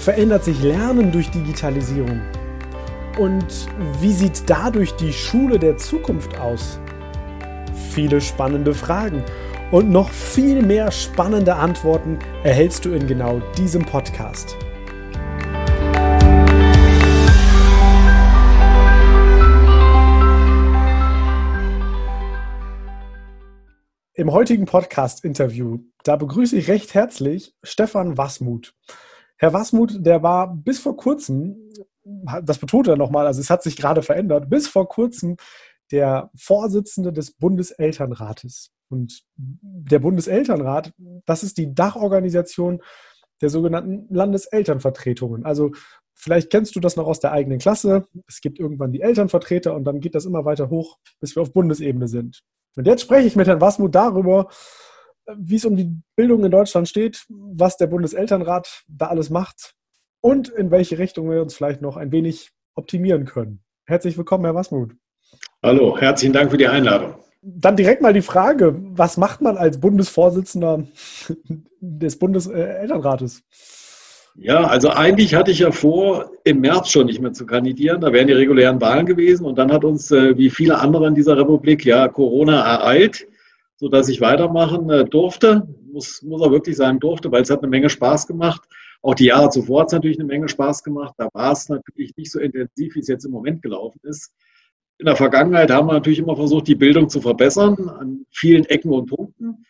verändert sich Lernen durch Digitalisierung? Und wie sieht dadurch die Schule der Zukunft aus? Viele spannende Fragen und noch viel mehr spannende Antworten erhältst du in genau diesem Podcast. Im heutigen Podcast-Interview, da begrüße ich recht herzlich Stefan Wasmuth. Herr Wasmuth, der war bis vor kurzem, das betont er nochmal, also es hat sich gerade verändert, bis vor kurzem der Vorsitzende des Bundeselternrates. Und der Bundeselternrat, das ist die Dachorganisation der sogenannten Landeselternvertretungen. Also vielleicht kennst du das noch aus der eigenen Klasse. Es gibt irgendwann die Elternvertreter und dann geht das immer weiter hoch, bis wir auf Bundesebene sind. Und jetzt spreche ich mit Herrn Wasmuth darüber, wie es um die Bildung in Deutschland steht, was der Bundeselternrat da alles macht und in welche Richtung wir uns vielleicht noch ein wenig optimieren können. Herzlich willkommen, Herr Wasmuth. Hallo, herzlichen Dank für die Einladung. Dann direkt mal die Frage, was macht man als Bundesvorsitzender des Bundeselternrates? Ja, also eigentlich hatte ich ja vor, im März schon nicht mehr zu kandidieren. Da wären die regulären Wahlen gewesen. Und dann hat uns, äh, wie viele andere in dieser Republik, ja Corona ereilt, sodass ich weitermachen äh, durfte. Muss, muss auch wirklich sagen, durfte, weil es hat eine Menge Spaß gemacht. Auch die Jahre zuvor hat es natürlich eine Menge Spaß gemacht. Da war es natürlich nicht so intensiv, wie es jetzt im Moment gelaufen ist. In der Vergangenheit haben wir natürlich immer versucht, die Bildung zu verbessern an vielen Ecken und Punkten.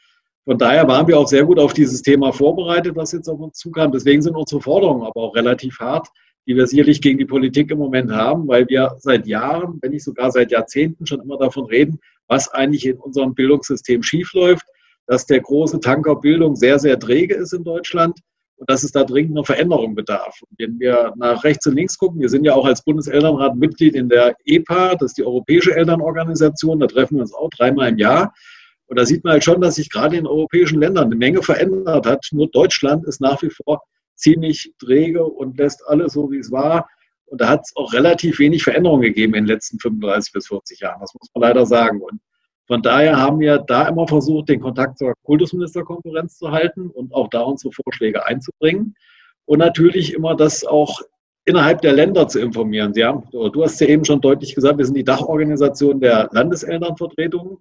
Von daher waren wir auch sehr gut auf dieses Thema vorbereitet, was jetzt auf uns zukam. Deswegen sind unsere Forderungen aber auch relativ hart, die wir sicherlich gegen die Politik im Moment haben, weil wir seit Jahren, wenn nicht sogar seit Jahrzehnten schon immer davon reden, was eigentlich in unserem Bildungssystem schiefläuft, dass der große Tanker Bildung sehr, sehr träge ist in Deutschland und dass es da dringend eine Veränderung bedarf. Und wenn wir nach rechts und links gucken, wir sind ja auch als Bundeselternrat Mitglied in der EPA, das ist die Europäische Elternorganisation, da treffen wir uns auch dreimal im Jahr. Und da sieht man halt schon, dass sich gerade in europäischen Ländern eine Menge verändert hat. Nur Deutschland ist nach wie vor ziemlich träge und lässt alles so, wie es war. Und da hat es auch relativ wenig Veränderungen gegeben in den letzten 35 bis 40 Jahren. Das muss man leider sagen. Und von daher haben wir da immer versucht, den Kontakt zur Kultusministerkonferenz zu halten und auch da unsere Vorschläge einzubringen. Und natürlich immer das auch innerhalb der Länder zu informieren. Sie haben, du hast ja eben schon deutlich gesagt, wir sind die Dachorganisation der Landeselternvertretungen.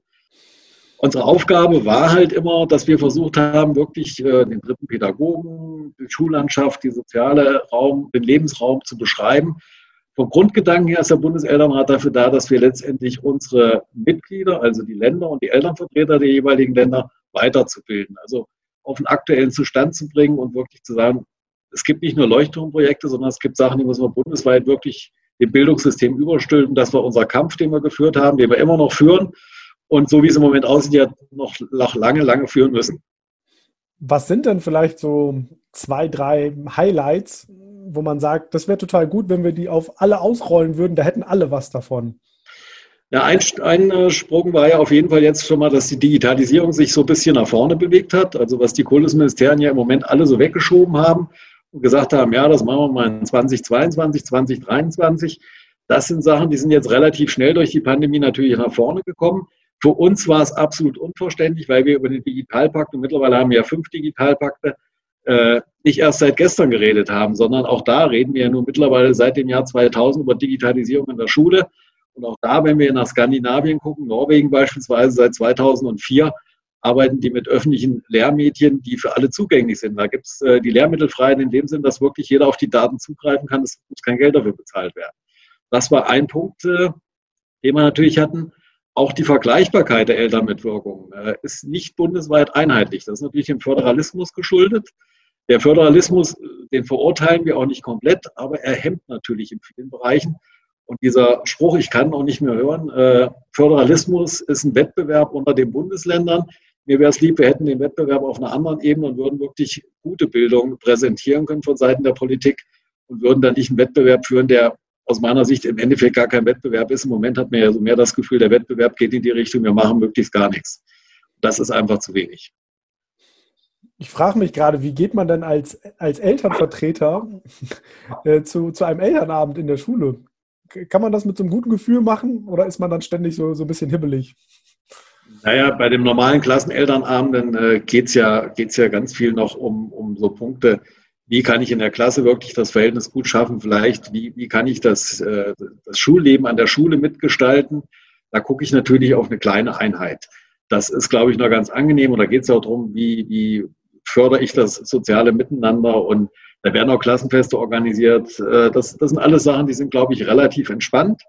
Unsere Aufgabe war halt immer, dass wir versucht haben, wirklich äh, den dritten Pädagogen, die Schullandschaft, die soziale Raum, den Lebensraum zu beschreiben. Vom Grundgedanken her ist der Bundeselternrat dafür da, dass wir letztendlich unsere Mitglieder, also die Länder und die Elternvertreter der jeweiligen Länder weiterzubilden, also auf den aktuellen Zustand zu bringen und wirklich zu sagen, es gibt nicht nur Leuchtturmprojekte, sondern es gibt Sachen, die müssen wir bundesweit wirklich dem Bildungssystem überstülpen. Das war unser Kampf, den wir geführt haben, den wir immer noch führen und so wie es im Moment aussieht, ja noch, noch lange, lange führen müssen. Was sind denn vielleicht so zwei, drei Highlights, wo man sagt, das wäre total gut, wenn wir die auf alle ausrollen würden, da hätten alle was davon? Ja, ein, ein äh, Sprung war ja auf jeden Fall jetzt schon mal, dass die Digitalisierung sich so ein bisschen nach vorne bewegt hat. Also was die Kultusministerien ja im Moment alle so weggeschoben haben und gesagt haben, ja, das machen wir mal in 2022, 2023. Das sind Sachen, die sind jetzt relativ schnell durch die Pandemie natürlich nach vorne gekommen. Für uns war es absolut unverständlich, weil wir über den Digitalpakt, und mittlerweile haben wir ja fünf Digitalpakte, äh, nicht erst seit gestern geredet haben, sondern auch da reden wir ja nun mittlerweile seit dem Jahr 2000 über Digitalisierung in der Schule. Und auch da, wenn wir nach Skandinavien gucken, Norwegen beispielsweise seit 2004, arbeiten die mit öffentlichen Lehrmedien, die für alle zugänglich sind. Da gibt es äh, die Lehrmittelfreien in dem Sinn, dass wirklich jeder auf die Daten zugreifen kann. Es muss kein Geld dafür bezahlt werden. Das war ein Punkt, äh, den wir natürlich hatten. Auch die Vergleichbarkeit der Elternmitwirkung äh, ist nicht bundesweit einheitlich. Das ist natürlich dem Föderalismus geschuldet. Der Föderalismus, den verurteilen wir auch nicht komplett, aber er hemmt natürlich in vielen Bereichen. Und dieser Spruch, ich kann auch nicht mehr hören, äh, Föderalismus ist ein Wettbewerb unter den Bundesländern. Mir wäre es lieb, wir hätten den Wettbewerb auf einer anderen Ebene und würden wirklich gute Bildung präsentieren können von Seiten der Politik und würden dann nicht einen Wettbewerb führen, der aus meiner Sicht im Endeffekt gar kein Wettbewerb ist. Im Moment hat man ja so mehr das Gefühl, der Wettbewerb geht in die Richtung, wir machen möglichst gar nichts. Das ist einfach zu wenig. Ich frage mich gerade, wie geht man denn als, als Elternvertreter äh, zu, zu einem Elternabend in der Schule? Kann man das mit so einem guten Gefühl machen oder ist man dann ständig so, so ein bisschen hibbelig? Naja, bei dem normalen Klassenelternabend äh, geht es ja, geht's ja ganz viel noch um, um so Punkte, wie kann ich in der Klasse wirklich das Verhältnis gut schaffen, vielleicht, wie, wie kann ich das, äh, das Schulleben an der Schule mitgestalten. Da gucke ich natürlich auf eine kleine Einheit. Das ist, glaube ich, noch ganz angenehm. Und da geht es auch darum, wie, wie fördere ich das soziale Miteinander. Und da werden auch Klassenfeste organisiert. Äh, das, das sind alles Sachen, die sind, glaube ich, relativ entspannt.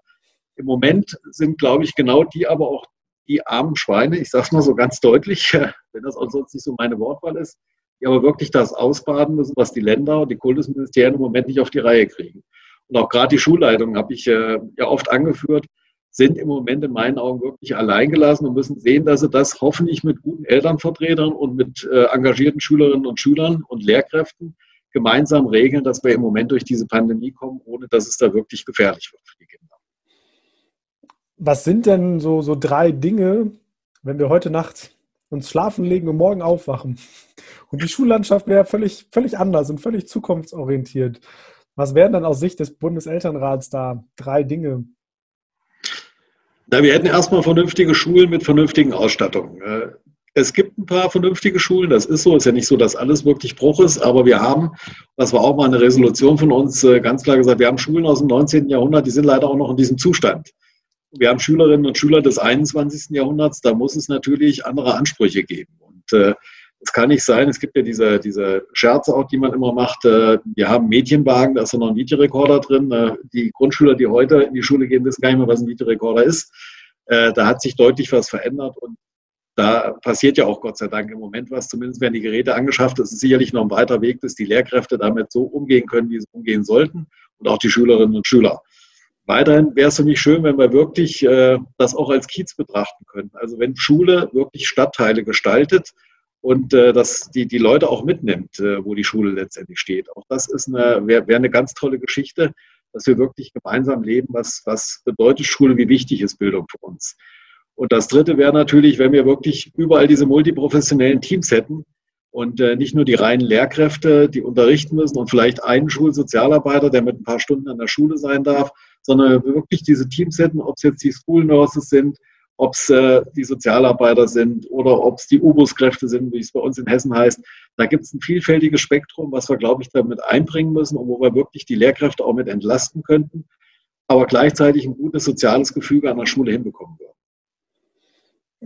Im Moment sind, glaube ich, genau die aber auch die armen Schweine, ich sage es mal so ganz deutlich, wenn das auch sonst nicht so meine Wortwahl ist, die aber wirklich das ausbaden müssen, was die Länder und die Kultusministerien im Moment nicht auf die Reihe kriegen. Und auch gerade die Schulleitungen habe ich äh, ja oft angeführt, sind im Moment in meinen Augen wirklich alleingelassen und müssen sehen, dass sie das hoffentlich mit guten Elternvertretern und mit äh, engagierten Schülerinnen und Schülern und Lehrkräften gemeinsam regeln, dass wir im Moment durch diese Pandemie kommen, ohne dass es da wirklich gefährlich wird für die Kinder. Was sind denn so, so drei Dinge, wenn wir heute Nacht uns schlafen legen und morgen aufwachen und die Schullandschaft wäre völlig, völlig anders und völlig zukunftsorientiert. Was wären dann aus Sicht des Bundeselternrats da drei Dinge? Na, wir hätten erstmal vernünftige Schulen mit vernünftigen Ausstattungen. Äh, es gibt ein paar vernünftige Schulen, das ist so, ist ja nicht so, dass alles wirklich Bruch ist, aber wir haben, das war auch mal eine Resolution von uns, äh, ganz klar gesagt, wir haben Schulen aus dem 19. Jahrhundert, die sind leider auch noch in diesem Zustand. Wir haben Schülerinnen und Schüler des 21. Jahrhunderts, da muss es natürlich andere Ansprüche geben. Und äh, es kann nicht sein, es gibt ja diese, diese Scherze auch, die man immer macht. Äh, wir haben Mädchenwagen, da ist noch ein Videorekorder drin. Äh, die Grundschüler, die heute in die Schule gehen, wissen gar nicht mehr, was ein Videorekorder ist. Äh, da hat sich deutlich was verändert und da passiert ja auch Gott sei Dank im Moment was. Zumindest werden die Geräte angeschafft. Das ist sicherlich noch ein weiter Weg, bis die Lehrkräfte damit so umgehen können, wie sie umgehen sollten und auch die Schülerinnen und Schüler. Weiterhin wäre es für mich schön, wenn wir wirklich äh, das auch als Kiez betrachten können. Also wenn Schule wirklich Stadtteile gestaltet, und äh, dass die, die Leute auch mitnimmt, äh, wo die Schule letztendlich steht. Auch das eine, wäre wär eine ganz tolle Geschichte, dass wir wirklich gemeinsam leben, was, was bedeutet Schule, wie wichtig ist Bildung für uns. Und das Dritte wäre natürlich, wenn wir wirklich überall diese multiprofessionellen Teams hätten und äh, nicht nur die reinen Lehrkräfte, die unterrichten müssen und vielleicht einen Schulsozialarbeiter, der mit ein paar Stunden an der Schule sein darf, sondern wirklich diese Teams hätten, ob es jetzt die School Nurses sind, ob es äh, die Sozialarbeiter sind oder ob es die U-Bus-Kräfte sind, wie es bei uns in Hessen heißt. Da gibt es ein vielfältiges Spektrum, was wir, glaube ich, damit einbringen müssen und wo wir wirklich die Lehrkräfte auch mit entlasten könnten, aber gleichzeitig ein gutes soziales Gefüge an der Schule hinbekommen würden.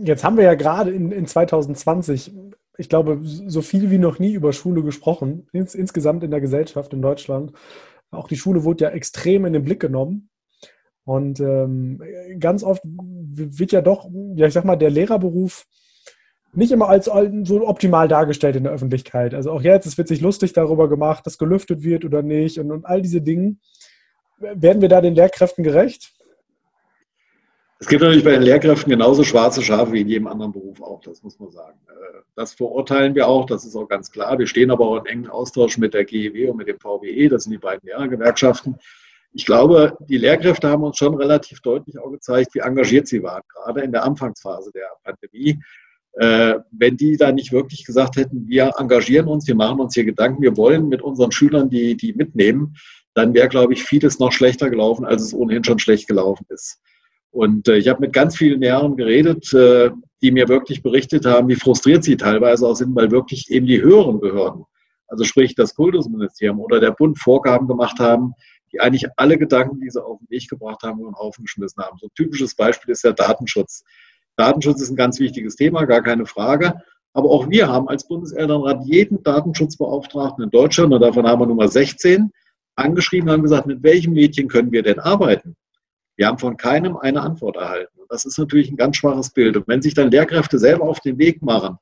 Jetzt haben wir ja gerade in, in 2020, ich glaube, so viel wie noch nie über Schule gesprochen, ins, insgesamt in der Gesellschaft in Deutschland. Auch die Schule wurde ja extrem in den Blick genommen. Und ähm, ganz oft wird ja doch, ja, ich sag mal, der Lehrerberuf nicht immer als so optimal dargestellt in der Öffentlichkeit. Also auch jetzt, es wird sich lustig darüber gemacht, dass gelüftet wird oder nicht und, und all diese Dinge. Werden wir da den Lehrkräften gerecht? Es gibt natürlich bei den Lehrkräften genauso schwarze Schafe wie in jedem anderen Beruf auch, das muss man sagen. Äh, das verurteilen wir auch, das ist auch ganz klar. Wir stehen aber auch in engen Austausch mit der GEW und mit dem VWE, das sind die beiden Lehrergewerkschaften ich glaube, die Lehrkräfte haben uns schon relativ deutlich auch gezeigt, wie engagiert sie waren, gerade in der Anfangsphase der Pandemie. Äh, wenn die da nicht wirklich gesagt hätten, wir engagieren uns, wir machen uns hier Gedanken, wir wollen mit unseren Schülern die, die mitnehmen, dann wäre, glaube ich, vieles noch schlechter gelaufen, als es ohnehin schon schlecht gelaufen ist. Und äh, ich habe mit ganz vielen Lehrern geredet, äh, die mir wirklich berichtet haben, wie frustriert sie teilweise auch sind, weil wirklich eben die höheren Behörden, also sprich das Kultusministerium oder der Bund Vorgaben gemacht haben, die eigentlich alle Gedanken, die sie auf den Weg gebracht haben, und aufgeschmissen haben. So ein typisches Beispiel ist der Datenschutz. Datenschutz ist ein ganz wichtiges Thema, gar keine Frage. Aber auch wir haben als Bundeselternrat jeden Datenschutzbeauftragten in Deutschland, und davon haben wir Nummer 16, angeschrieben und haben gesagt, mit welchem Mädchen können wir denn arbeiten? Wir haben von keinem eine Antwort erhalten. Und das ist natürlich ein ganz schwaches Bild. Und wenn sich dann Lehrkräfte selber auf den Weg machen,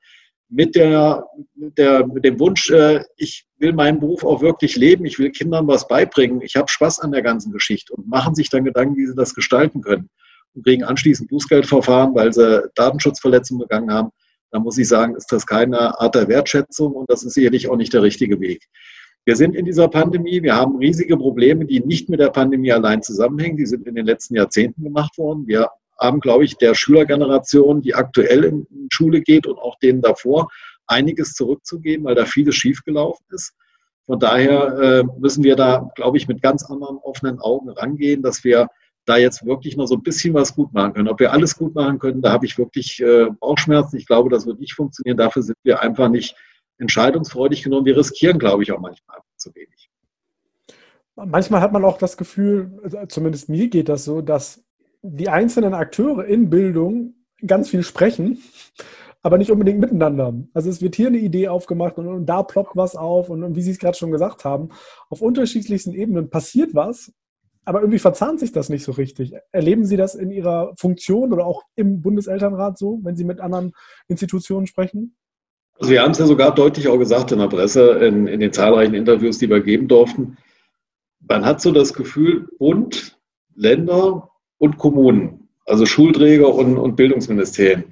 mit, der, mit, der, mit dem Wunsch, äh, ich will meinen Beruf auch wirklich leben, ich will Kindern was beibringen, ich habe Spaß an der ganzen Geschichte und machen sich dann Gedanken, wie sie das gestalten können und kriegen anschließend Bußgeldverfahren, weil sie Datenschutzverletzungen begangen haben, dann muss ich sagen, ist das keine Art der Wertschätzung und das ist sicherlich auch nicht der richtige Weg. Wir sind in dieser Pandemie, wir haben riesige Probleme, die nicht mit der Pandemie allein zusammenhängen, die sind in den letzten Jahrzehnten gemacht worden. Wir haben, glaube ich, der Schülergeneration, die aktuell in Schule geht und auch denen davor, einiges zurückzugeben, weil da vieles schiefgelaufen ist. Von daher äh, müssen wir da, glaube ich, mit ganz anderen offenen Augen rangehen, dass wir da jetzt wirklich noch so ein bisschen was gut machen können. Ob wir alles gut machen können, da habe ich wirklich äh, Bauchschmerzen. Ich glaube, das wird nicht funktionieren. Dafür sind wir einfach nicht entscheidungsfreudig genug. Wir riskieren, glaube ich, auch manchmal zu wenig. Manchmal hat man auch das Gefühl, also zumindest mir geht das so, dass die einzelnen Akteure in Bildung ganz viel sprechen, aber nicht unbedingt miteinander. Also es wird hier eine Idee aufgemacht und, da ploppt was auf und wie Sie es gerade schon gesagt haben, auf unterschiedlichsten Ebenen passiert was, aber irgendwie verzahnt sich das nicht so richtig. Erleben Sie das in Ihrer Funktion oder auch im Bundeselternrat so, wenn Sie mit anderen Institutionen sprechen? Also wir haben es ja sogar deutlich auch gesagt in der Presse, in, in den zahlreichen Interviews, die wir geben durften. Man hat so das Gefühl, Bund, Länder und Kommunen, also Schulträger und, und Bildungsministerien,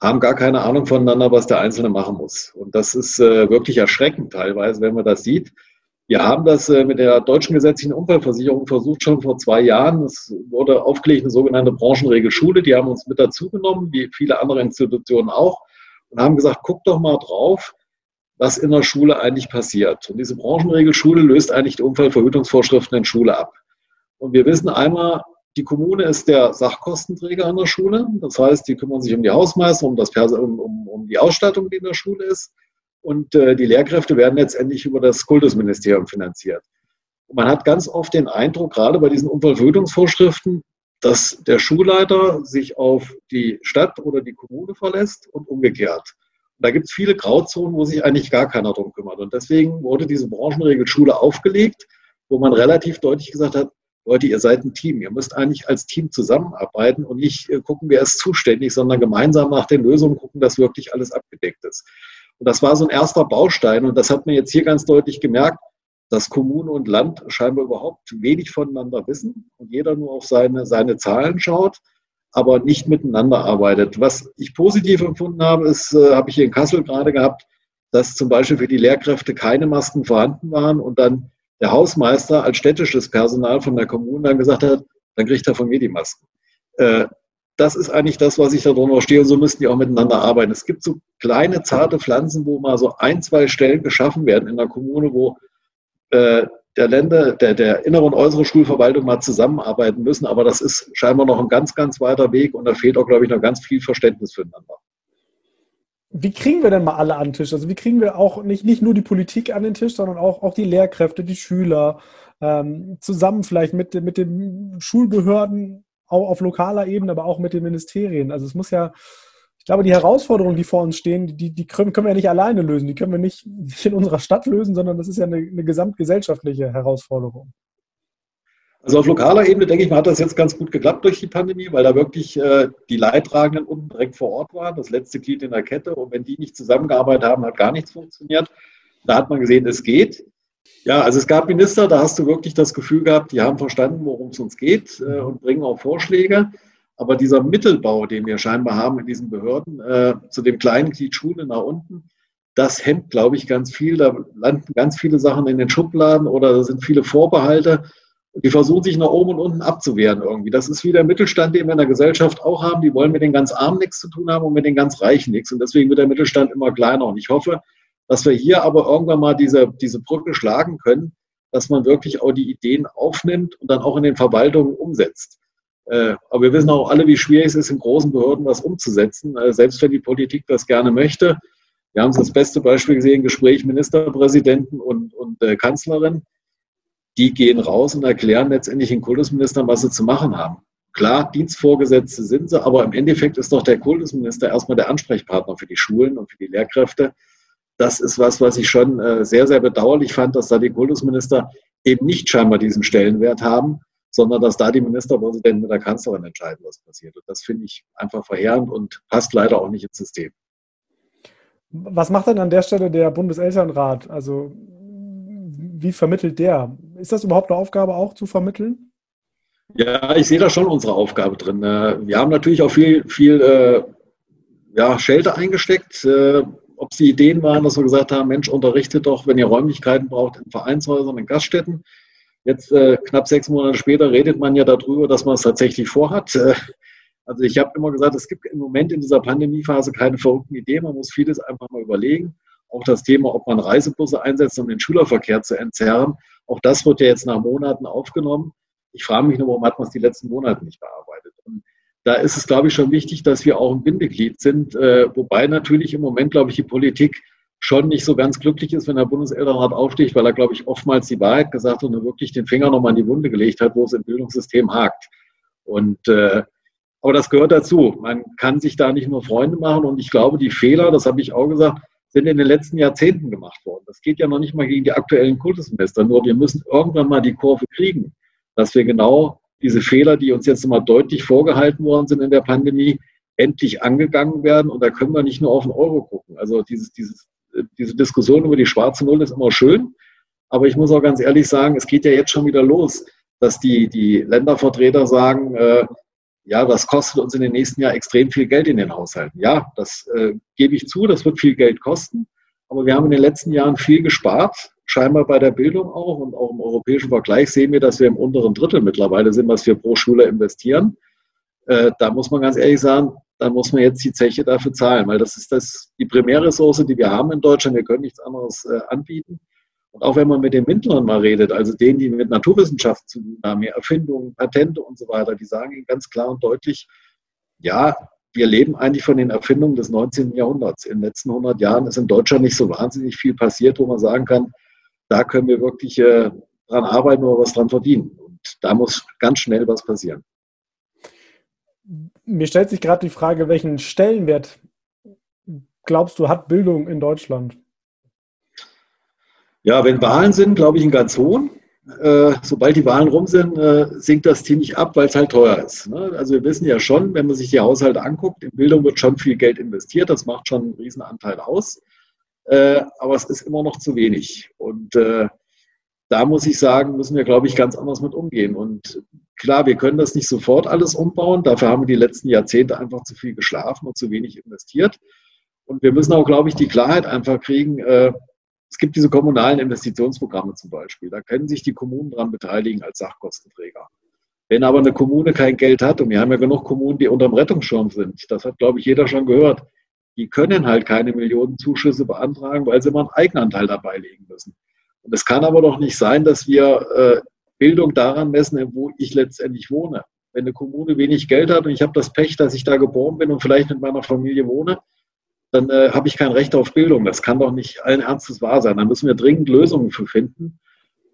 haben gar keine Ahnung voneinander, was der Einzelne machen muss. Und das ist äh, wirklich erschreckend teilweise, wenn man das sieht. Wir haben das äh, mit der deutschen gesetzlichen Unfallversicherung versucht schon vor zwei Jahren. Es wurde aufgelegt eine sogenannte Branchenregel Schule. Die haben uns mit dazu genommen, wie viele andere Institutionen auch, und haben gesagt, guck doch mal drauf, was in der Schule eigentlich passiert. Und diese Branchenregel Schule löst eigentlich die Unfallverhütungsvorschriften in Schule ab. Und wir wissen einmal, die Kommune ist der Sachkostenträger an der Schule. Das heißt, die kümmern sich um die Hausmeister, um, das um, um, um die Ausstattung, die in der Schule ist und äh, die Lehrkräfte werden letztendlich über das Kultusministerium finanziert. Und man hat ganz oft den Eindruck, gerade bei diesen Unfallverhütungsvorschriften, dass der Schulleiter sich auf die Stadt oder die Kommune verlässt und umgekehrt. Und da gibt es viele Grauzonen, wo sich eigentlich gar keiner drum kümmert. Und deswegen wurde diese Branchenregel Schule aufgelegt, wo man relativ deutlich gesagt hat, Leute, ihr seid ein Team. Ihr müsst eigentlich als Team zusammenarbeiten und nicht äh, gucken, wer ist zuständig, sondern gemeinsam nach den Lösungen gucken, dass wirklich alles abgedeckt ist. Und das war so ein erster Baustein. Und das hat man jetzt hier ganz deutlich gemerkt, dass Kommune und Land scheinbar überhaupt wenig voneinander wissen und jeder nur auf seine, seine Zahlen schaut, aber nicht miteinander arbeitet. Was ich positiv empfunden habe, ist, äh, habe ich hier in Kassel gerade gehabt, dass zum Beispiel für die Lehrkräfte keine Masken vorhanden waren und dann der Hausmeister als städtisches Personal von der Kommune dann gesagt hat, dann kriegt er von mir die Masken. Äh, das ist eigentlich das, was ich da drunter stehe. Und so müssten die auch miteinander arbeiten. Es gibt so kleine, zarte Pflanzen, wo mal so ein, zwei Stellen geschaffen werden in der Kommune, wo äh, der Länder, der, der innere und äußere Schulverwaltung mal zusammenarbeiten müssen. Aber das ist scheinbar noch ein ganz, ganz weiter Weg und da fehlt auch, glaube ich, noch ganz viel Verständnis füreinander. Wie kriegen wir denn mal alle an den Tisch? Also wie kriegen wir auch nicht, nicht nur die Politik an den Tisch, sondern auch, auch die Lehrkräfte, die Schüler, ähm, zusammen vielleicht mit, mit den Schulbehörden auch auf lokaler Ebene, aber auch mit den Ministerien. Also es muss ja, glaube, die Herausforderungen, die vor uns stehen, die, die können, wir ja nicht alleine lösen. Die können wir nicht, nicht in unserer Stadt lösen, sondern das ist ja eine, eine gesamtgesellschaftliche Herausforderung. Also auf lokaler Ebene, denke ich mal, hat das jetzt ganz gut geklappt durch die Pandemie, weil da wirklich äh, die Leidtragenden unten direkt vor Ort waren, das letzte Glied in der Kette. Und wenn die nicht zusammengearbeitet haben, hat gar nichts funktioniert. Da hat man gesehen, es geht. Ja, also es gab Minister, da hast du wirklich das Gefühl gehabt, die haben verstanden, worum es uns geht äh, und bringen auch Vorschläge. Aber dieser Mittelbau, den wir scheinbar haben in diesen Behörden, äh, zu dem kleinen Glied Schule nach unten, das hemmt, glaube ich, ganz viel. Da landen ganz viele Sachen in den Schubladen oder da sind viele Vorbehalte. Die versuchen sich nach oben und unten abzuwehren irgendwie. Das ist wie der Mittelstand, den wir in der Gesellschaft auch haben. Die wollen mit den ganz Armen nichts zu tun haben und mit den ganz Reichen nichts. Und deswegen wird der Mittelstand immer kleiner. Und ich hoffe, dass wir hier aber irgendwann mal diese, diese Brücke schlagen können, dass man wirklich auch die Ideen aufnimmt und dann auch in den Verwaltungen umsetzt. Äh, aber wir wissen auch alle, wie schwierig es ist, in großen Behörden was umzusetzen, äh, selbst wenn die Politik das gerne möchte. Wir haben das beste Beispiel gesehen, Gespräch Ministerpräsidenten und, und äh, Kanzlerin. Die gehen raus und erklären letztendlich den Kultusministern, was sie zu machen haben. Klar, Dienstvorgesetzte sind sie, aber im Endeffekt ist doch der Kultusminister erstmal der Ansprechpartner für die Schulen und für die Lehrkräfte das ist was, was ich schon äh, sehr, sehr bedauerlich fand, dass da die Kultusminister eben nicht scheinbar diesen Stellenwert haben, sondern dass da die Ministerpräsidenten mit der Kanzlerin entscheiden, was passiert. Und das finde ich einfach verheerend und passt leider auch nicht ins System. Was macht denn an der Stelle der Bundeselternrat? Also wie vermittelt der? Ist das überhaupt eine Aufgabe auch zu vermitteln? Ja, ich sehe da schon unsere Aufgabe drin. Äh, wir haben natürlich auch viel, viel äh, ja, Schelte eingesteckt. Äh, ob es die Ideen waren, dass wir gesagt haben, Mensch, unterrichtet doch, wenn ihr Räumlichkeiten braucht, in Vereinshäusern, in Gaststätten. Jetzt äh, knapp sechs Monate später redet man ja darüber, dass man es tatsächlich vorhat. Äh, also ich habe immer gesagt, es gibt im Moment in dieser Pandemiephase keine verrückten Ideen. Man muss vieles einfach mal überlegen. Auch das Thema, ob man Reisebusse einsetzt, um den Schülerverkehr zu entzerren. Auch das wird ja jetzt nach Monaten aufgenommen. Ich frage mich nur, warum hat man es die letzten Monate nicht bearbeitet? Und da ist es, glaube ich, schon wichtig, dass wir auch ein Bindeglied sind. Äh, wobei natürlich im Moment, glaube ich, die Politik schon nicht so ganz glücklich ist, wenn der Bundeselternrat aufsticht, weil er, glaube ich, oftmals die Wahrheit gesagt hat und wirklich den Finger nochmal in die Wunde gelegt hat, wo es im Bildungssystem hakt. Und äh, aber das gehört dazu. Man kann sich da nicht nur Freunde machen. Und ich glaube, die Fehler, das habe ich auch gesagt, sind in den letzten Jahrzehnten gemacht worden. Das geht ja noch nicht mal gegen die aktuellen Kultussemester. Nur wir müssen irgendwann mal die Kurve kriegen, dass wir genau diese Fehler, die uns jetzt mal deutlich vorgehalten worden sind in der Pandemie, endlich angegangen werden. Und da können wir nicht nur auf den Euro gucken. Also dieses, dieses, diese Diskussion über die schwarze Null ist immer schön. Aber ich muss auch ganz ehrlich sagen, es geht ja jetzt schon wieder los, dass die, die Ländervertreter sagen, äh, ja, das kostet uns in den nächsten Jahren extrem viel Geld in den Haushalten. Ja, das äh, gebe ich zu, das wird viel Geld kosten. Aber wir haben in den letzten Jahren viel gespart, scheinbar bei der Bildung auch und auch im europäischen Vergleich sehen wir, dass wir im unteren Drittel mittlerweile sind, was wir pro Schüler investieren. Äh, da muss man ganz ehrlich sagen, da muss man jetzt die Zeche dafür zahlen, weil das ist das, die Primärressource, die wir haben in Deutschland. Wir können nichts anderes äh, anbieten. Und auch wenn man mit den Windlern mal redet, also denen, die mit Naturwissenschaft zu tun haben, Erfindungen, Patente und so weiter, die sagen ihnen ganz klar und deutlich, ja, wir leben eigentlich von den Erfindungen des 19. Jahrhunderts. In den letzten 100 Jahren ist in Deutschland nicht so wahnsinnig viel passiert, wo man sagen kann, da können wir wirklich äh, dran arbeiten oder was dran verdienen. Und da muss ganz schnell was passieren. Mir stellt sich gerade die Frage, welchen Stellenwert glaubst du, hat Bildung in Deutschland? Ja, wenn Wahlen sind, glaube ich, einen ganz hohen. Äh, sobald die Wahlen rum sind, äh, sinkt das ziemlich ab, weil es halt teuer ist. Ne? Also wir wissen ja schon, wenn man sich die Haushalte anguckt, in Bildung wird schon viel Geld investiert, das macht schon einen Riesenanteil aus. Äh, aber es ist immer noch zu wenig. Und da muss ich sagen, müssen wir, glaube ich, ganz anders mit umgehen. Und klar, wir können das nicht sofort alles umbauen. Dafür haben wir die letzten Jahrzehnte einfach zu viel geschlafen und zu wenig investiert. Und wir müssen auch, glaube ich, die Klarheit einfach kriegen, äh, es gibt diese kommunalen Investitionsprogramme zum Beispiel. Da können sich die Kommunen daran beteiligen als Sachkostenträger. Wenn aber eine Kommune kein Geld hat, und wir haben ja genug Kommunen, die unterm Rettungsschirm sind, das hat, glaube ich, jeder schon gehört, die können halt keine Millionen Zuschüsse beantragen, weil sie immer einen Eigenanteil dabei legen müssen. Und es kann aber doch nicht sein, dass wir äh, Bildung daran messen, wo ich letztendlich wohne. Wenn eine Kommune wenig Geld hat und ich habe das Pech, dass ich da geboren bin und vielleicht mit meiner Familie wohne, dann äh, habe ich kein Recht auf Bildung. Das kann doch nicht allen Ernstes wahr sein. Da müssen wir dringend Lösungen für finden.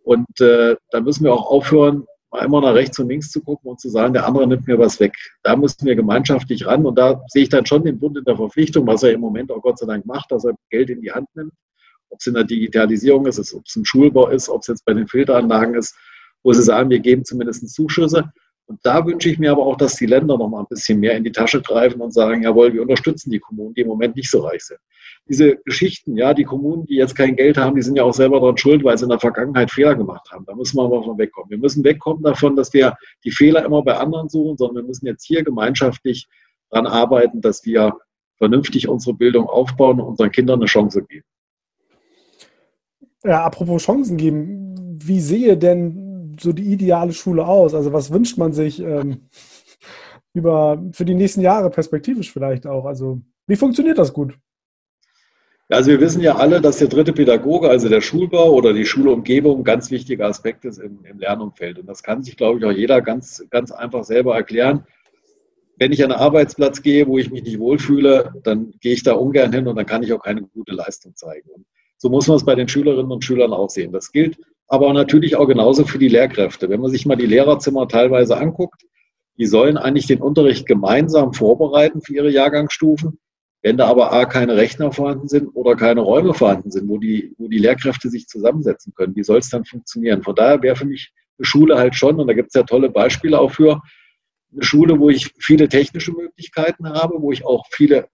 Und äh, da müssen wir auch aufhören, immer nach rechts und links zu gucken und zu sagen, der andere nimmt mir was weg. Da müssen wir gemeinschaftlich ran. Und da sehe ich dann schon den Bund in der Verpflichtung, was er im Moment auch Gott sei Dank macht, dass er Geld in die Hand nimmt. Ob es in der Digitalisierung ist, ob es im Schulbau ist, ob es jetzt bei den Filteranlagen ist, wo sie sagen, wir geben zumindest Zuschüsse. Und da wünsche ich mir aber auch, dass die Länder noch mal ein bisschen mehr in die Tasche greifen und sagen, jawohl, wir unterstützen die Kommunen, die im Moment nicht so reich sind. Diese Geschichten, ja, die Kommunen, die jetzt kein Geld haben, die sind ja auch selber daran schuld, weil sie in der Vergangenheit Fehler gemacht haben. Da müssen wir aber von wegkommen. Wir müssen wegkommen davon, dass wir die Fehler immer bei anderen suchen, sondern wir müssen jetzt hier gemeinschaftlich daran arbeiten, dass wir vernünftig unsere Bildung aufbauen und unseren Kindern eine Chance geben. Ja, apropos Chancen geben, wie sehe denn so die ideale Schule aus? Also was wünscht man sich ähm, über für die nächsten Jahre perspektivisch vielleicht auch? Also wie funktioniert das gut? Also wir wissen ja alle, dass der dritte Pädagoge, also der Schulbau oder die Schulumgebung, ein ganz wichtiger Aspekt ist im, im Lernumfeld. Und das kann sich, glaube ich, auch jeder ganz, ganz einfach selber erklären. Wenn ich an einen Arbeitsplatz gehe, wo ich mich nicht wohlfühle, dann gehe ich da ungern hin und dann kann ich auch keine gute Leistung zeigen. Und so muss man es bei den Schülerinnen und Schülern auch sehen. Das gilt aber natürlich auch genauso für die Lehrkräfte. Wenn man sich mal die Lehrerzimmer teilweise anguckt, die sollen eigentlich den Unterricht gemeinsam vorbereiten für ihre Jahrgangsstufen. Wenn da aber A, keine Rechner vorhanden sind oder keine Räume vorhanden sind, wo die, wo die Lehrkräfte sich zusammensetzen können, wie soll es dann funktionieren? Von daher wäre für mich eine Schule halt schon, und da gibt es ja tolle Beispiele auch für, eine Schule, wo ich viele technische Möglichkeiten habe, wo ich auch viele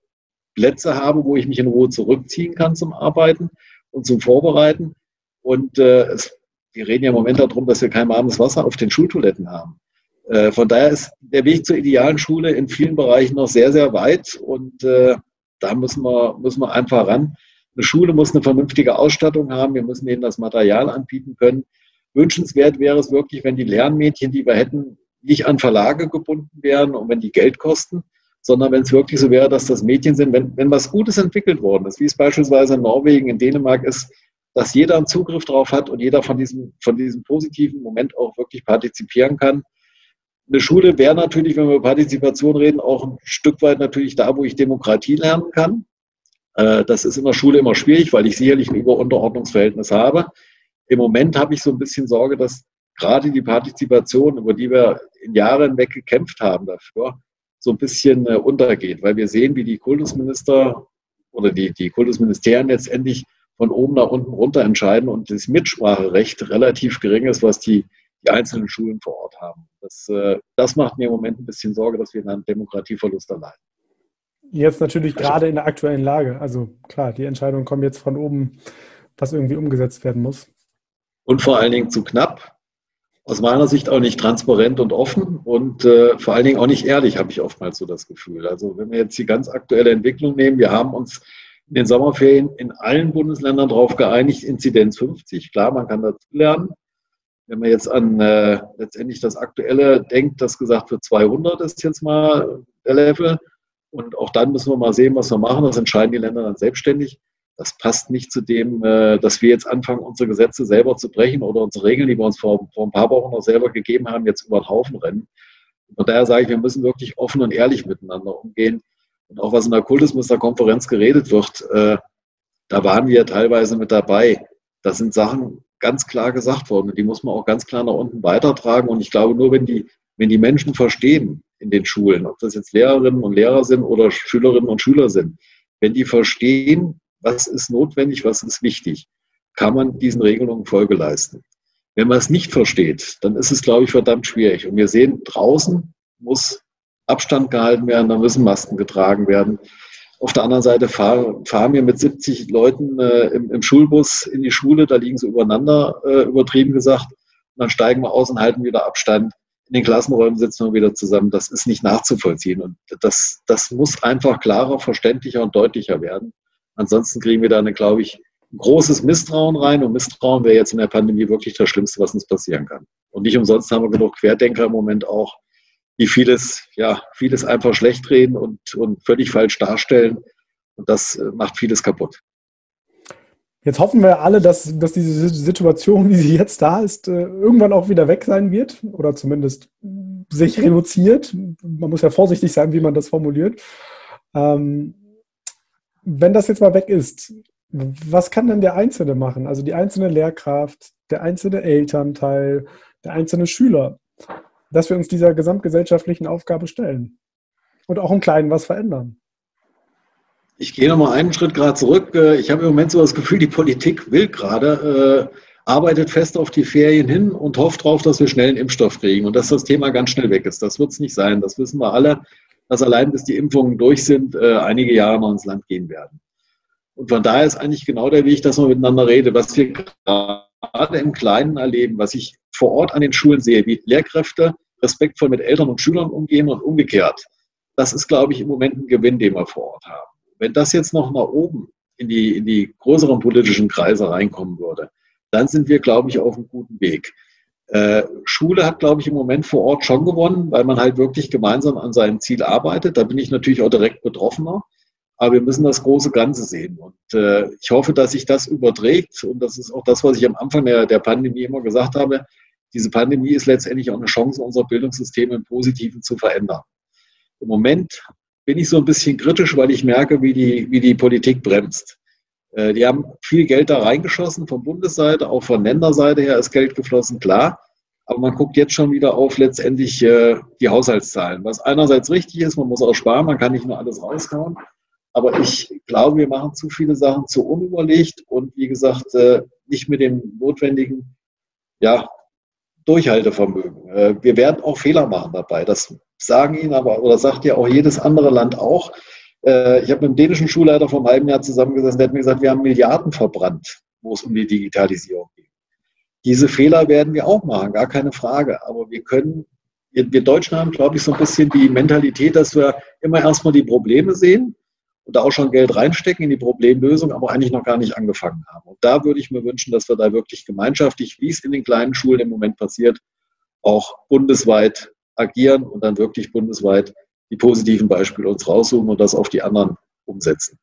Plätze habe, wo ich mich in Ruhe zurückziehen kann zum Arbeiten und zum Vorbereiten. Und äh, es wir reden ja im Moment darum, dass wir kein warmes Wasser auf den Schultoiletten haben. Äh, von daher ist der Weg zur idealen Schule in vielen Bereichen noch sehr, sehr weit. Und äh, da müssen wir, müssen wir einfach ran. Eine Schule muss eine vernünftige Ausstattung haben. Wir müssen ihnen das Material anbieten können. Wünschenswert wäre es wirklich, wenn die Lernmädchen, die wir hätten, nicht an Verlage gebunden wären und wenn die Geld kosten, sondern wenn es wirklich so wäre, dass das Mädchen sind, wenn, wenn was Gutes entwickelt worden ist, wie es beispielsweise in Norwegen, in Dänemark ist, dass jeder einen Zugriff drauf hat und jeder von diesem, von diesem positiven Moment auch wirklich partizipieren kann. Eine Schule wäre natürlich, wenn wir über Partizipation reden, auch ein Stück weit natürlich da, wo ich Demokratie lernen kann. Äh, das ist in der Schule immer schwierig, weil ich sicherlich ein Überunterordnungsverhältnis habe. Im Moment habe ich so ein bisschen Sorge, dass gerade die Partizipation, über die wir in Jahren weg gekämpft haben dafür, so ein bisschen äh, untergeht, weil wir sehen, wie die Kultusminister oder die, die Kultusministerien letztendlich von oben nach unten runter entscheiden und das Mitspracherecht relativ gering ist, was die, die einzelnen Schulen vor Ort haben. Das, äh, das macht mir im Moment ein bisschen Sorge, dass wir einen Demokratieverlust erleiden. Jetzt natürlich also, gerade in der aktuellen Lage. Also klar, die Entscheidungen kommen jetzt von oben, was irgendwie umgesetzt werden muss. Und vor allen Dingen zu knapp. Aus meiner Sicht auch nicht transparent und offen und äh, vor allen Dingen auch nicht ehrlich, habe ich oftmals so das Gefühl. Also wenn wir jetzt die ganz aktuelle Entwicklung nehmen, wir haben uns in den Sommerferien in allen Bundesländern darauf geeinigt, Inzidenz 50. Klar, man kann dazu lernen. Wenn man jetzt an äh, letztendlich das Aktuelle denkt, das gesagt wird, 200 ist jetzt mal der Level, und auch dann müssen wir mal sehen, was wir machen. Das entscheiden die Länder dann selbstständig. Das passt nicht zu dem, äh, dass wir jetzt anfangen, unsere Gesetze selber zu brechen oder unsere Regeln, die wir uns vor, vor ein paar Wochen noch selber gegeben haben, jetzt über den Haufen rennen. Von daher sage ich, wir müssen wirklich offen und ehrlich miteinander umgehen. Und auch was in der Kultusministerkonferenz geredet wird, äh, da waren wir teilweise mit dabei. Das sind Sachen ganz klar gesagt worden. Die muss man auch ganz klar nach unten weitertragen. Und ich glaube, nur wenn die, wenn die Menschen verstehen, in den Schulen, ob das jetzt Lehrerinnen und Lehrer sind oder Schülerinnen und Schüler sind, wenn die verstehen, was ist notwendig, was ist wichtig, kann man diesen Regelungen Folge leisten. Wenn man es nicht versteht, dann ist es, glaube ich, verdammt schwierig. Und wir sehen, draußen muss Abstand gehalten werden, da müssen Masken getragen werden. Auf der anderen Seite fahren, fahren wir mit 70 Leuten äh, im, im, Schulbus in die Schule, da liegen sie übereinander, äh, übertrieben gesagt. Und dann steigen wir aus und halten wieder Abstand in den Klassenräumen sitzen wir wieder zusammen. Das ist nicht nachzuvollziehen. Und das, das muss einfach klarer, verständlicher und deutlicher werden. Ansonsten kriegen wir da, eine, glaube ich, großes Misstrauen rein. Und Misstrauen wäre jetzt in der Pandemie wirklich das Schlimmste, was uns passieren kann. Und nicht umsonst haben wir genug Querdenker im Moment auch, die vieles, ja, vieles einfach schlecht reden und, und völlig falsch darstellen. Und das äh, macht vieles kaputt. Jetzt hoffen wir alle, dass, dass diese Situation, wie sie jetzt da ist, äh, irgendwann auch wieder weg sein wird oder zumindest sich reduziert. Man muss ja vorsichtig sein, wie man das formuliert. Ähm, wenn das jetzt mal weg ist, was kann denn der Einzelne machen? Also die einzelne Lehrkraft, der einzelne Elternteil, der einzelne Schüler, dass wir uns dieser gesamtgesellschaftlichen Aufgabe stellen und auch im Kleinen was verändern. Ich gehe nochmal einen Schritt gerade zurück. Ich habe im Moment so das Gefühl, die Politik will gerade, äh, arbeitet fest auf die Ferien hin und hofft darauf, dass wir schnell einen Impfstoff kriegen und dass das Thema ganz schnell weg ist. Das wird es nicht sein. Das wissen wir alle, dass allein bis die Impfungen durch sind, äh, einige Jahre noch ins Land gehen werden. Und von daher ist eigentlich genau der Weg, dass man miteinander redet. Was wir gerade im Kleinen erleben, was ich vor Ort an den Schulen sehe, wie Lehrkräfte respektvoll mit Eltern und Schülern umgehen und umgekehrt. Das ist, glaube ich, im Moment ein Gewinn, den wir vor Ort haben. Wenn das jetzt noch nach oben in die, in die größeren politischen Kreise reinkommen würde, dann sind wir, glaube ich, auf einem guten Weg. Äh, Schule hat, glaube ich, im Moment vor Ort schon gewonnen, weil man halt wirklich gemeinsam an seinem Ziel arbeitet. Da bin ich natürlich auch direkt betroffener. Aber wir müssen das große Ganze sehen. Und äh, ich hoffe, dass sich das überträgt. Und das ist auch das, was ich am Anfang der, der Pandemie immer gesagt habe. Diese Pandemie ist letztendlich auch eine Chance, unser Bildungssystem im Positiven zu verändern. Im Moment bin ich so ein bisschen kritisch, weil ich merke, wie die, wie die Politik bremst. Äh, die haben viel Geld da reingeschossen von Bundesseite, auch von Länderseite her ist Geld geflossen, klar. Aber man guckt jetzt schon wieder auf letztendlich äh, die Haushaltszahlen. Was einerseits richtig ist, man muss auch sparen, man kann nicht nur alles raushauen. Aber ich glaube, wir machen zu viele Sachen zu unüberlegt und wie gesagt, äh, nicht mit dem notwendigen ja, Durchhaltevermögen. Wir werden auch Fehler machen dabei. Das sagen Ihnen aber, oder sagt ja auch jedes andere Land auch. Äh, ich habe mit dem dänischen Schulleiter vor einem halben Jahr zusammengesessen, der hat mir gesagt, wir haben Milliarden verbrannt, wo es um die Digitalisierung geht. Diese Fehler werden wir auch machen, gar keine Frage. Aber wir können, wir, wir Deutschen haben, glaube ich, so ein bisschen die Mentalität, dass wir immer erstmal die Probleme sehen und da auch schon Geld reinstecken in die Problemlösung, aber eigentlich noch gar nicht angefangen haben. Und da würde ich mir wünschen, dass wir da wirklich gemeinschaftlich, wie es in den kleinen Schulen im Moment passiert, auch bundesweit agieren und dann wirklich bundesweit die positiven Beispiele uns raussuchen und das auf die anderen umsetzen.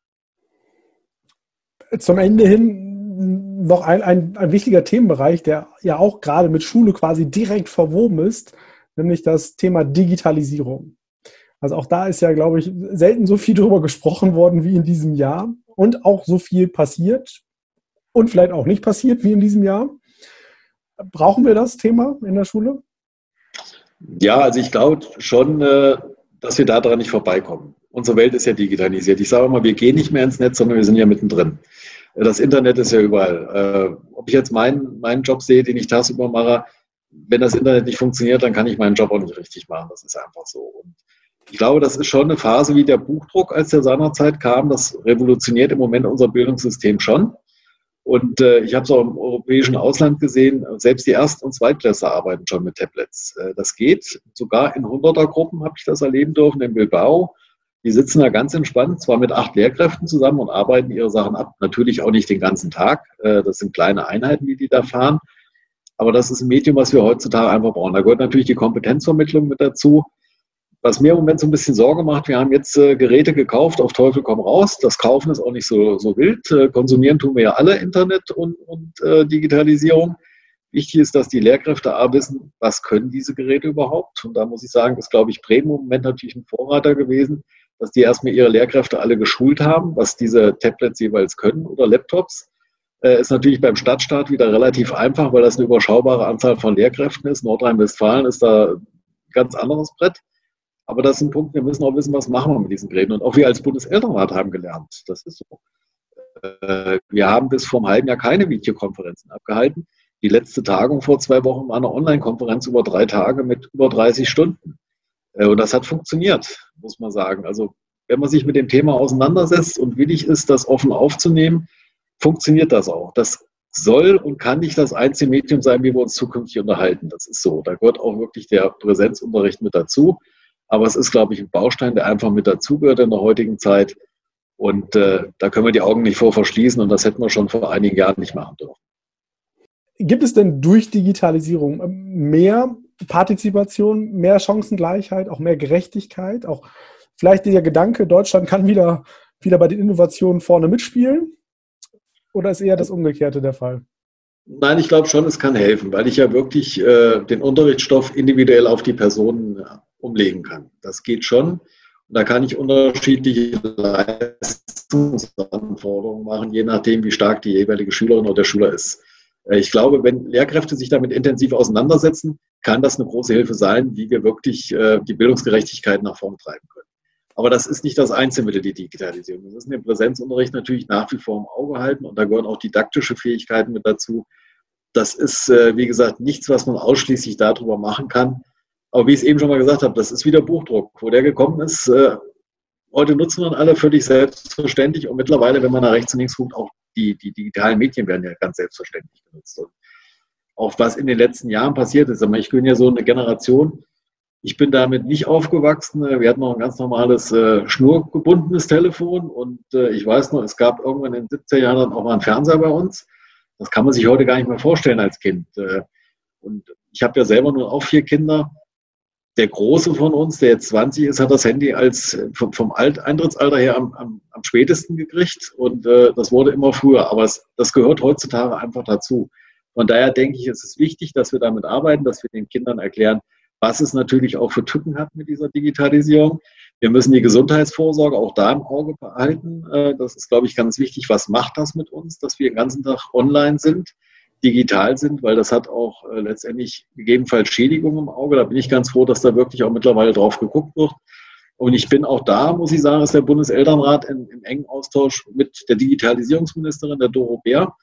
Zum Ende hin noch ein, ein, ein wichtiger Themenbereich, der ja auch gerade mit Schule quasi direkt verwoben ist, nämlich das Thema Digitalisierung. Also auch da ist ja, glaube ich, selten so viel darüber gesprochen worden wie in diesem Jahr und auch so viel passiert und vielleicht auch nicht passiert wie in diesem Jahr. Brauchen wir das Thema in der Schule? Ja, also ich glaube schon, äh, dass wir daran nicht vorbeikommen. Unsere Welt ist ja digitalisiert. Ich sage mal, wir gehen nicht mehr ins Netz, sondern wir sind ja mittendrin. Das Internet ist ja überall. Äh, ob ich jetzt meinen, meinen Job sehe, den ich tagsüber mache, wenn das Internet nicht funktioniert, dann kann ich meinen Job auch nicht richtig machen. Das ist einfach so. Und ich glaube, das ist schon eine Phase wie der Buchdruck, als der seinerzeit kam. Das revolutioniert im Moment unser Bildungssystem schon. Und äh, ich habe es auch im europäischen Ausland gesehen, selbst die Erst- und Zweitklässler arbeiten schon mit Tablets. Äh, das geht. Sogar in 100er-Gruppen habe ich das erleben dürfen in Bilbao. Die sitzen da ganz entspannt, zwar mit acht Lehrkräften zusammen und arbeiten ihre Sachen ab. Natürlich auch nicht den ganzen Tag. Äh, das sind kleine Einheiten, die die da fahren. Aber das ist ein Medium, was wir heutzutage einfach brauchen. Da gehört natürlich die Kompetenzvermittlung mit dazu. Was mir im Moment so ein bisschen Sorge macht, wir haben jetzt äh, Geräte gekauft, auf Teufel komm raus. Das Kaufen ist auch nicht so, so wild. Äh, konsumieren tun wir ja alle Internet und, und äh, Digitalisierung. Wichtig ist, dass die Lehrkräfte A wissen, was können diese Geräte überhaupt. Und da muss ich sagen, ist, glaube ich, Bremen im Moment natürlich ein Vorreiter gewesen, dass die erstmal ihre Lehrkräfte alle geschult haben, was diese Tablets jeweils können oder Laptops. Äh, ist natürlich beim Stadtstaat wieder relativ einfach, weil das eine überschaubare Anzahl von Lehrkräften ist. Nordrhein-Westfalen ist da ein ganz anderes Brett. Aber das ist ein Punkt, wir müssen auch wissen, was machen wir mit diesen Geräten. Und auch wir als Bundeselternrat haben gelernt. Das ist so. Äh, wir haben bis vor einem halben Jahr keine Videokonferenzen abgehalten. Die letzte Tagung vor zwei Wochen war eine Online-Konferenz über drei Tage mit über 30 Stunden. Äh, und das hat funktioniert, muss man sagen. Also wenn man sich mit dem Thema auseinandersetzt und willig ist, das offen aufzunehmen, funktioniert das auch. Das soll und kann nicht das einzige Medium sein, wie wir uns zukünftig unterhalten. Das ist so. Da gehört auch wirklich der Präsenzunterricht mit dazu. Aber es ist, glaube ich, ein Baustein, der einfach mit dazugehört in der heutigen Zeit. Und äh, da können wir die Augen nicht vor verschließen und das hätten wir schon vor einigen Jahren nicht machen dürfen. Gibt es denn durch Digitalisierung mehr Partizipation, mehr Chancengleichheit, auch mehr Gerechtigkeit? Auch vielleicht dieser Gedanke, Deutschland kann wieder, wieder bei den Innovationen vorne mitspielen? Oder ist eher das Umgekehrte der Fall? Nein, ich glaube schon, es kann helfen, weil ich ja wirklich äh, den Unterrichtsstoff individuell auf die Personen umlegen kann. Das geht schon. Und da kann ich unterschiedliche Leistungsanforderungen machen, je nachdem, wie stark die jeweilige Schülerin oder der Schüler ist. Äh, ich glaube, wenn Lehrkräfte sich damit intensiv auseinandersetzen, kann das eine große Hilfe sein, wie wir wirklich äh, die Bildungsgerechtigkeit nach vorn treiben können. Aber das ist nicht das Einzelmittel, die Digitalisierung. Wir müssen den Präsenzunterricht natürlich nach wie vor im Auge halten und da gehören auch didaktische Fähigkeiten mit dazu. Das ist, äh, wie gesagt, nichts, was man ausschließlich darüber machen kann. Aber wie ich es eben schon mal gesagt habe, das ist wieder Buchdruck. Wo der gekommen ist, äh, heute nutzen wir alle völlig selbstverständlich und mittlerweile, wenn man nach rechts und links guckt, auch die, die digitalen Medien werden ja ganz selbstverständlich genutzt. Und auch was in den letzten Jahren passiert ist, ich bin ja so eine Generation, ich bin damit nicht aufgewachsen. Wir hatten noch ein ganz normales äh, schnurgebundenes Telefon und äh, ich weiß noch, es gab irgendwann in den 70er Jahren auch mal einen Fernseher bei uns. Das kann man sich heute gar nicht mehr vorstellen als Kind. Äh, und ich habe ja selber nur auch vier Kinder der Große von uns, der jetzt 20 ist, hat das Handy als vom, Alt Eintrittsalter her am, am, am spätesten gekriegt und äh, das wurde immer früher. Aber es, das gehört heutzutage einfach dazu. Von daher denke ich, es ist wichtig, dass wir damit arbeiten, dass wir den Kindern erklären, was es natürlich auch für Tücken hat mit dieser Digitalisierung. Wir müssen die Gesundheitsvorsorge auch da im Auge behalten. Äh, das ist, glaube ich, ganz wichtig. Was macht das mit uns, dass wir den ganzen Tag online sind? Digital sind, weil das hat auch äh, letztendlich gegebenenfalls Schädigungen im Auge. Da bin ich ganz froh, dass da wirklich auch mittlerweile drauf geguckt wird. Und ich bin auch da, muss ich sagen, ist der Bundeselternrat in, im engen Austausch mit der Digitalisierungsministerin, der Doro Bär,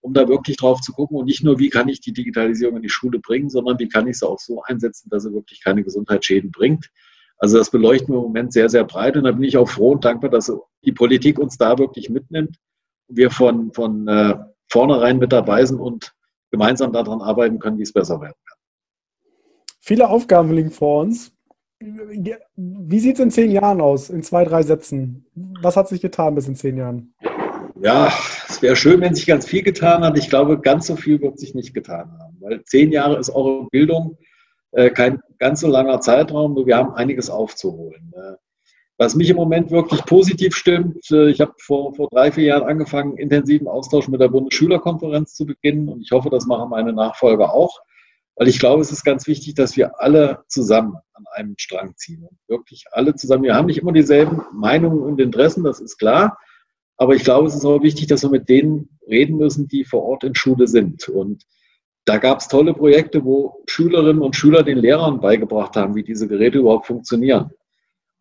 um da wirklich drauf zu gucken und nicht nur, wie kann ich die Digitalisierung in die Schule bringen, sondern wie kann ich sie auch so einsetzen, dass sie wirklich keine Gesundheitsschäden bringt. Also das beleuchten wir im Moment sehr, sehr breit und da bin ich auch froh und dankbar, dass die Politik uns da wirklich mitnimmt. Wir von, von äh, vornherein mit dabei sind und gemeinsam daran arbeiten können, wie es besser werden kann. Viele Aufgaben liegen vor uns. Wie sieht es in zehn Jahren aus, in zwei, drei Sätzen? was hat sich getan bis in zehn Jahren? Ja, es wäre schön, wenn sich ganz viel getan hat. Ich glaube, ganz so viel wird sich nicht getan haben, weil zehn Jahre ist eure Bildung äh, kein ganz so langer Zeitraum, nur wir haben einiges aufzuholen. Was mich im Moment wirklich positiv stimmt, äh, ich habe vor, vor drei, vier Jahren angefangen, intensiven Austausch mit der Bundesschülerkonferenz zu beginnen und ich hoffe, das machen meine Nachfolger auch, weil ich glaube, es ist ganz wichtig, dass wir alle zusammen an einem Strang ziehen und wirklich alle zusammen. Wir haben nicht immer dieselben Meinungen und Interessen, das ist klar, aber ich glaube, es ist auch wichtig, dass wir mit denen reden müssen, die vor Ort in Schule sind und da gab es tolle Projekte, wo Schülerinnen und Schüler den Lehrern beigebracht haben, wie diese Geräte überhaupt funktionieren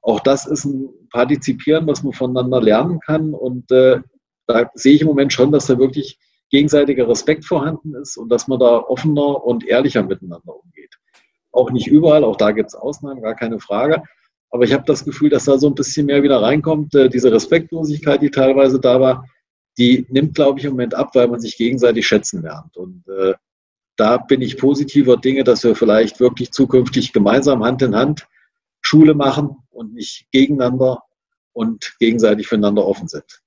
auch das ist ein Partizipieren, was man voneinander lernen kann. Und äh, da sehe ich im Moment schon, dass da wirklich gegenseitiger Respekt vorhanden ist und dass man da offener und ehrlicher miteinander umgeht. Auch nicht überall, auch da gibt es Ausnahmen, gar keine Frage. Aber ich habe das Gefühl, dass da so ein bisschen mehr wieder reinkommt. Äh, diese Respektlosigkeit, die teilweise da war, die nimmt, glaube ich, im Moment ab, weil man sich gegenseitig schätzen lernt. Und äh, da bin ich positiver Dinge, dass wir vielleicht wirklich zukünftig gemeinsam Hand in Hand Schule machen und nicht gegeneinander und gegenseitig füreinander offen sind.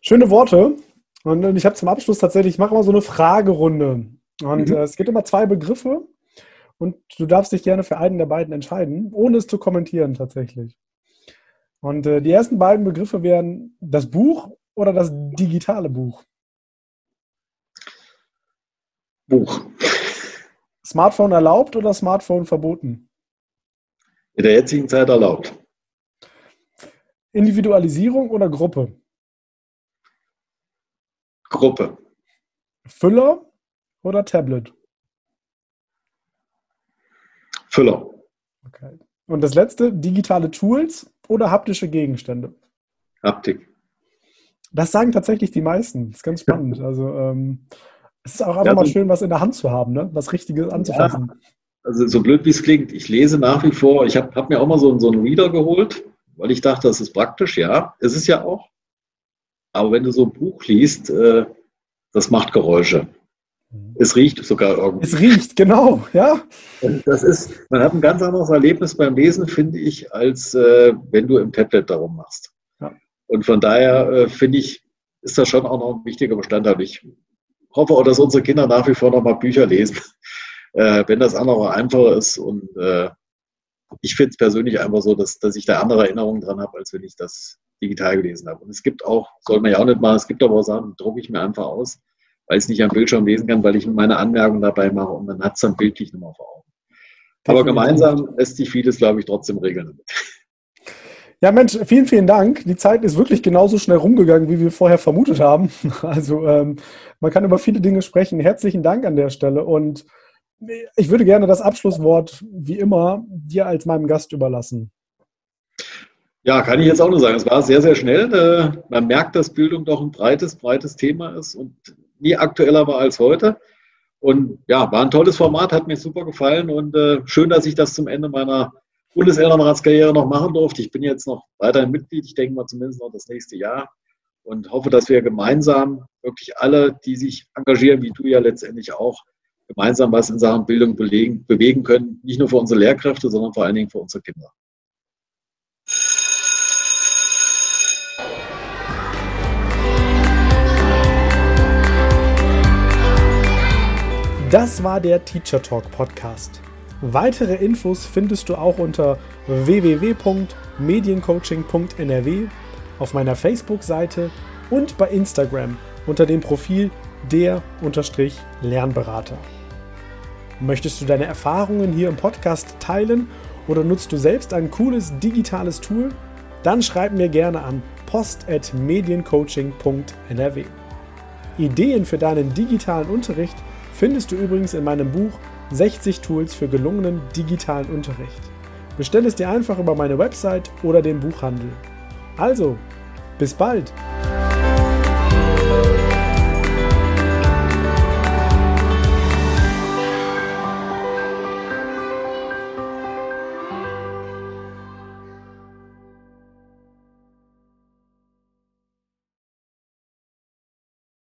Schöne Worte. Und ich habe zum Abschluss tatsächlich, ich mache immer so eine Fragerunde. Und mhm. äh, es gibt immer zwei Begriffe und du darfst dich gerne für einen der beiden entscheiden, ohne es zu kommentieren tatsächlich. Und äh, die ersten beiden Begriffe wären das Buch oder das digitale Buch. Buch. Smartphone erlaubt oder Smartphone verboten? In der jetzigen Zeit erlaubt. Individualisierung oder Gruppe? Gruppe. Füller oder Tablet? Füller. Okay. Und das letzte, digitale Tools oder haptische Gegenstände? Haptik. Das sagen tatsächlich die meisten. Das ist ganz spannend. Also ähm, es ist auch einfach ja, mal schön, was in der Hand zu haben, ne? was Richtiges anzufassen. Ja, also so blöd wie es klingt, ich lese nach wie vor, ich habe hab mir auch mal so, so einen Reader geholt, weil ich dachte, das ist praktisch, ja, ist es ja auch. Aber wenn du so ein Buch liest, äh, das macht Geräusche. Mhm. Es riecht sogar irgendwie. Es riecht, genau, ja. Das ist, man hat ein ganz anderes Erlebnis beim Lesen, finde ich, als äh, wenn du im Tablet darum machst. Ja. Und von daher äh, finde ich, ist das schon auch noch ein wichtiger Bestandteil. Ich hoffe auch, dass unsere Kinder nach wie vor noch mal Bücher lesen äh, wenn das andere einfacher ist. Und äh, ich finde es persönlich einfach so, dass, dass ich da andere Erinnerungen dran habe, als wenn ich das digital gelesen habe. Und es gibt auch, soll man ja auch nicht machen, es gibt aber auch Sachen, drucke ich mir einfach aus, weil ich es nicht am Bildschirm lesen kann, weil ich meine Anmerkungen dabei mache und dann hat es dann bildlich nochmal vor Augen. Aber gemeinsam lässt sich vieles, glaube ich, trotzdem regeln damit. Ja, Mensch, vielen, vielen Dank. Die Zeit ist wirklich genauso schnell rumgegangen, wie wir vorher vermutet haben. Also ähm, man kann über viele Dinge sprechen. Herzlichen Dank an der Stelle und ich würde gerne das Abschlusswort, wie immer, dir als meinem Gast überlassen. Ja, kann ich jetzt auch nur sagen. Es war sehr, sehr schnell. Äh, man merkt, dass Bildung doch ein breites, breites Thema ist und nie aktueller war als heute. Und ja, war ein tolles Format, hat mir super gefallen und äh, schön, dass ich das zum Ende meiner Bundeselternratskarriere noch machen durfte. Ich bin jetzt noch weiterhin Mitglied, ich denke mal zumindest noch das nächste Jahr und hoffe, dass wir gemeinsam wirklich alle, die sich engagieren, wie du ja letztendlich auch, gemeinsam was in Sachen Bildung belegen, bewegen können, nicht nur für unsere Lehrkräfte, sondern vor allen Dingen für unsere Kinder. Das war der Teacher Talk Podcast. Weitere Infos findest du auch unter www.mediencoaching.nrw auf meiner Facebook-Seite und bei Instagram unter dem Profil der-lernberater. Möchtest du deine Erfahrungen hier im Podcast teilen oder nutzt du selbst ein cooles digitales Tool? Dann schreib mir gerne an post.mediencoaching.nrw. Ideen für deinen digitalen Unterricht findest du übrigens in meinem Buch 60 Tools für gelungenen digitalen Unterricht. Bestell es dir einfach über meine Website oder den Buchhandel. Also, bis bald!